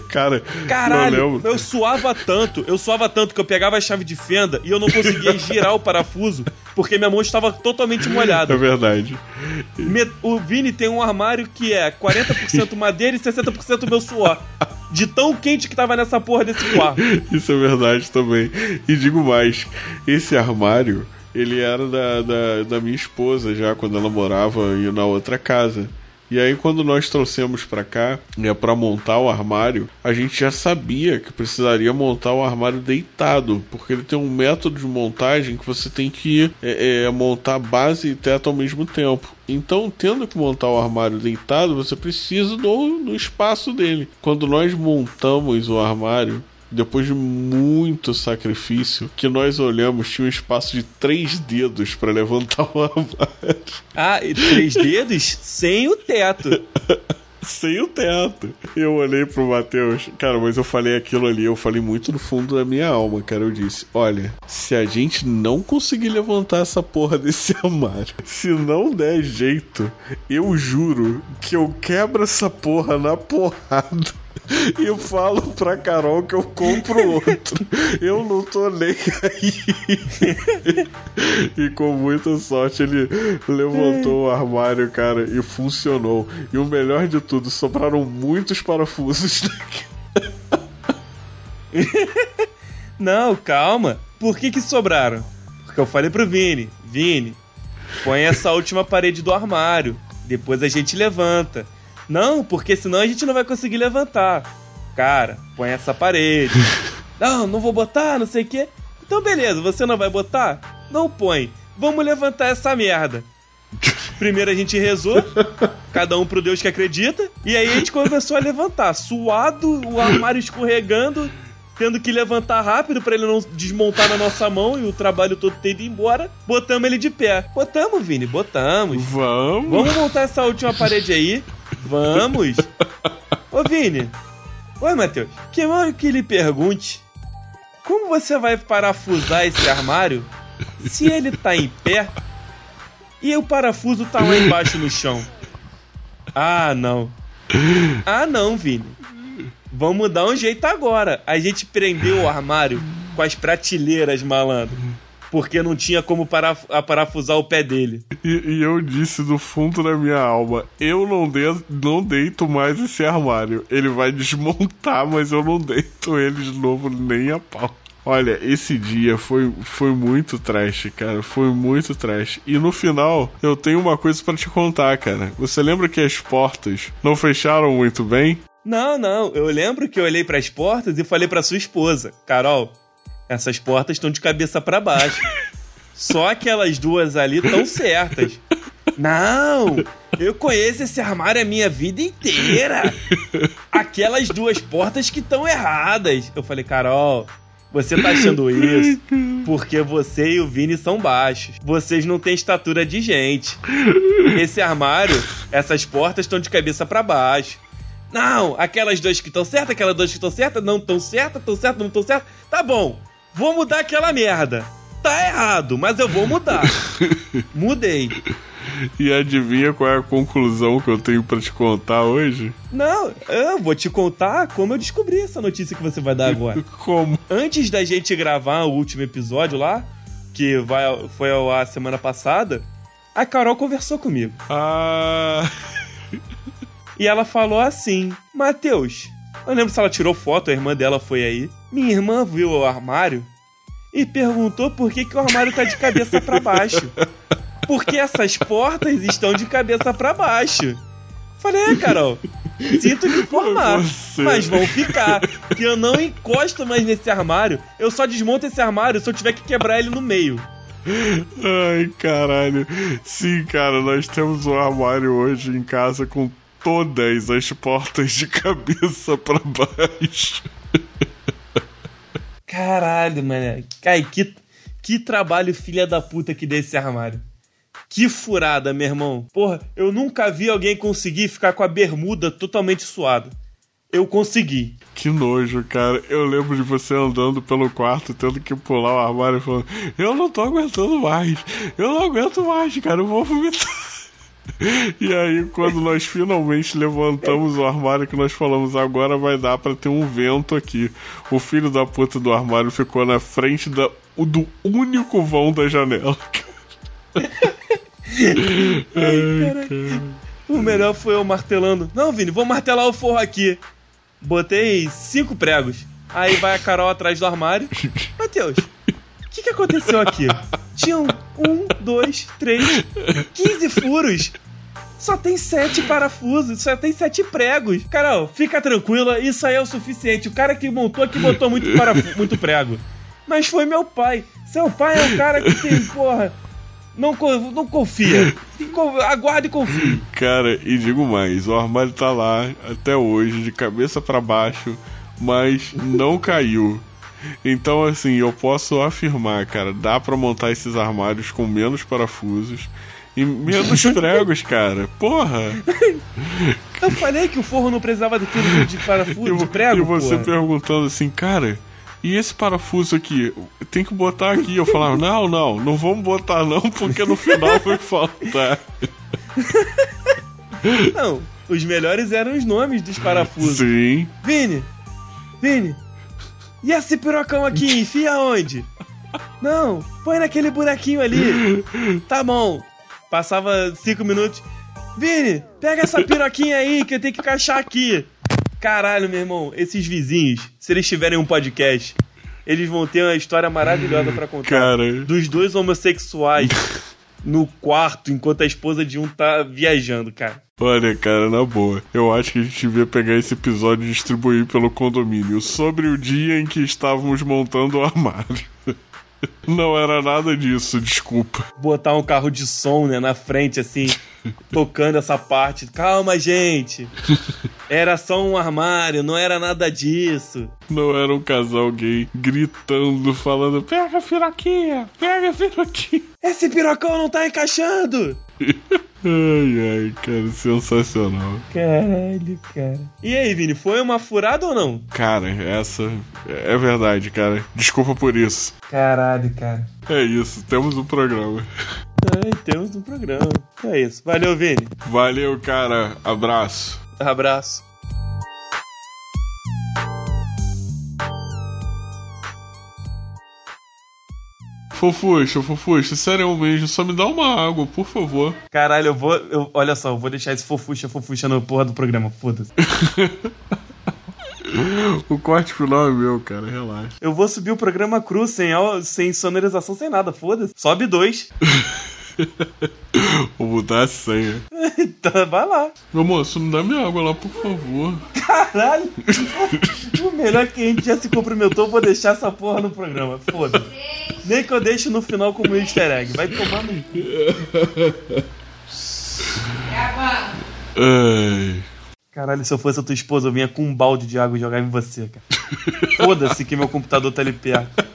Cara, Caralho, eu suava tanto, eu suava tanto que eu pegava a chave de fenda e eu não conseguia [laughs] girar o parafuso porque minha mão estava totalmente É molhada. verdade. Me- O Vini tem um armário que é 40% madeira e 60% meu suor. De tão quente que tava nessa porra desse quarto. [laughs] Isso é verdade também. E digo mais, esse armário, ele era da, da, da minha esposa já, quando ela morava na outra casa. E aí quando nós trouxemos pra cá, né, para montar o armário, a gente já sabia que precisaria montar o armário deitado, porque ele tem um método de montagem que você tem que é, é, montar base e teto ao mesmo tempo. Então, tendo que montar o armário deitado, você precisa do, do espaço dele. Quando nós montamos o armário, depois de muito sacrifício, que nós olhamos, tinha um espaço de três dedos para levantar o [laughs] armário. Ah, e três dedos sem o teto. Sem o teto. Eu olhei pro Matheus, cara, mas eu falei aquilo ali, eu falei muito no fundo da minha alma, cara. Eu disse: olha, se a gente não conseguir levantar essa porra desse [laughs] armário, se não der jeito, eu juro que eu quebro essa porra na porrada. [laughs] E eu falo pra Carol que eu compro outro. Eu não tô nem aí. [laughs] E com muita sorte ele levantou o armário, cara, e funcionou. E o melhor de tudo, sobraram muitos parafusos. [laughs] Não, calma. Por que que sobraram? Porque eu falei pro Vini, Vini, põe essa última parede do armário. Depois a gente levanta. Não, porque senão a gente não vai conseguir levantar. Cara, põe essa parede. [laughs] Não, não vou botar, não sei o quê. Então beleza, você não vai botar? Não põe. Vamos levantar essa merda. Primeiro a gente rezou, cada um pro Deus que acredita, e aí a gente começou a levantar, suado, o armário escorregando, tendo que levantar rápido pra ele não desmontar na nossa mão e o trabalho todo ter ido embora. Botamos ele de pé. Botamos, Vini, botamos. Vamos. Vamos montar essa última parede aí. Vamos. [laughs] Ô, Vini. Oi, Matheus. Que mal que lhe pergunte. Como você vai parafusar esse armário se ele tá em pé e o parafuso tá lá embaixo no chão? Ah, não. Ah, não, Vini. Vamos dar um jeito agora. A gente prendeu o armário com as prateleiras, malandro. Porque não tinha como paraf parafusar o pé dele. E, e eu disse do fundo da minha alma: eu não, de, não deito mais esse armário. Ele vai desmontar, mas eu não deito ele de novo nem a pau. Olha, esse dia foi, foi muito trash, cara. Foi muito trash. E no final, eu tenho uma coisa pra te contar, cara. Você lembra que as portas não fecharam muito bem? Não, não. Eu lembro que eu olhei para as portas e falei para sua esposa, Carol, essas portas estão de cabeça para baixo. Só aquelas duas ali estão certas. Não, eu conheço esse armário a minha vida inteira. Aquelas duas portas que estão erradas. Eu falei, Carol, você tá achando isso porque você e o Vini são baixos. Vocês não têm estatura de gente. Esse armário, essas portas estão de cabeça para baixo. Não, aquelas duas que estão certas, aquelas duas que estão certas, não estão certas, estão certas, não estão certas. Tá bom, vou mudar aquela merda. Tá errado, mas eu vou mudar. [laughs] Mudei. E adivinha qual é a conclusão que eu tenho pra te contar hoje? Não, eu vou te contar como eu descobri essa notícia que você vai dar agora. [laughs] Como? Antes da gente gravar o último episódio lá, que vai, foi ar semana passada, a Carol conversou comigo. Ah. E ela falou assim: Matheus, eu lembro se ela tirou foto, a irmã dela foi aí. Minha irmã viu o armário e perguntou por que, que o armário tá de cabeça para baixo. Porque essas portas estão de cabeça para baixo. Falei, é, Carol, sinto lhe informar, mas vão ficar. Que eu não encosto mais nesse armário. Eu só desmonto esse armário se eu tiver que quebrar ele no meio. Ai, caralho. Sim, cara, nós temos um armário hoje em casa com todas as portas de cabeça pra baixo. Caralho, mano. Kai, que, que trabalho filha da puta que deu esse armário. Que furada, meu irmão. Porra, eu nunca vi alguém conseguir ficar com a bermuda totalmente suada. Eu consegui. Que nojo, cara. Eu lembro de você andando pelo quarto, tendo que pular o armário e falando: Eu não tô aguentando mais. Eu não aguento mais, cara. Eu vou vomitar. [laughs] E aí, quando nós finalmente levantamos o armário que nós falamos, agora vai dar para ter um vento aqui. O filho da puta do armário ficou na frente da, do único vão da janela. [laughs] [laughs] Ai. O melhor foi eu martelando. Não, Vini, vou martelar o forro aqui. Botei cinco pregos. Aí vai a Carol atrás do armário. Matheus, que, que aconteceu aqui? Tinham um, dois, três, quinze furos. Só tem sete parafusos, só tem sete pregos. Carol, fica tranquila, isso aí é o suficiente. O cara que montou aqui botou muito, muito prego. Mas foi meu pai. Seu pai é o cara que tem, porra, não, não confia. Aguarde e confie. Cara, e digo mais: o armário tá lá até hoje, de cabeça para baixo, mas não caiu. Então, assim, eu posso afirmar, cara, dá para montar esses armários com menos parafusos e menos [laughs] pregos, cara. Porra! Eu falei que o forro não precisava daquilo de parafuso, de prego, E você porra. perguntando assim, cara, e esse parafuso aqui? Tem que botar aqui. Eu falava, não, não, não vamos botar não, porque no final vai faltar. Não, os melhores eram os nomes dos parafusos. Sim. Vini! Vini! E esse pirocão aqui, enfia onde? Não, põe naquele buraquinho ali. Tá bom. Passava cinco minutos. Vini, pega essa piroquinha aí que eu tenho que encaixar aqui. Caralho, meu irmão, esses vizinhos, se eles tiverem um podcast, eles vão ter uma história maravilhosa para contar. Cara. Dos dois homossexuais no quarto enquanto a esposa de um tá viajando, cara. Olha, cara, na boa. Eu acho que a gente devia pegar esse episódio e distribuir pelo condomínio sobre o dia em que estávamos montando o armário. Não era nada disso, desculpa. Botar um carro de som, né, na frente, assim, [laughs] tocando essa parte. Calma, gente. Era só um armário, não era nada disso. Não era um casal gay gritando, falando: pega a piroquinha, pega a piroquinha. Esse pirocão não tá encaixando! [laughs] Ai, ai, cara, sensacional. Caralho, cara. E aí, Vini, foi uma furada ou não? Cara, essa é verdade, cara. Desculpa por isso. Caralho, cara. É isso, temos um programa. Ai, temos um programa. É isso. Valeu, Vini. Valeu, cara. Abraço. Abraço. Fofuxa, fofuxa, sério mesmo, só me dá uma água, por favor. Caralho, eu vou. eu- olha só, eu vou deixar esse fofuxa, fofuxa no porra do programa, foda-se. [laughs] O corte final é meu, cara, relaxa. Eu vou subir o programa cru, sem, sem sonorização, sem nada, foda-se. Sobe dois. [laughs] Vou mudar a senha. Então, vai lá. Meu moço, me dá minha água lá, por favor. Caralho! [laughs] o melhor que a gente já se cumprimentou, eu vou deixar essa porra no programa. Foda-se. Nem que eu deixe no final como easter egg. Vai tomar no. Ai. Caralho, se eu fosse a tua esposa, eu vinha com um balde de água e jogar em você, cara. Foda-se que meu computador tá ali perto.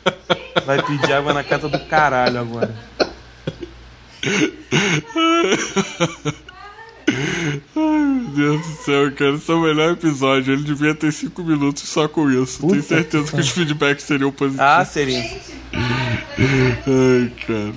Vai pedir água na casa do caralho agora. Meu Deus do céu, cara, esse é o melhor episódio. Ele devia ter 5 minutos só com isso. Puta Tenho certeza que que os feedbacks seriam positivos. Ah, seria. Ai, cara.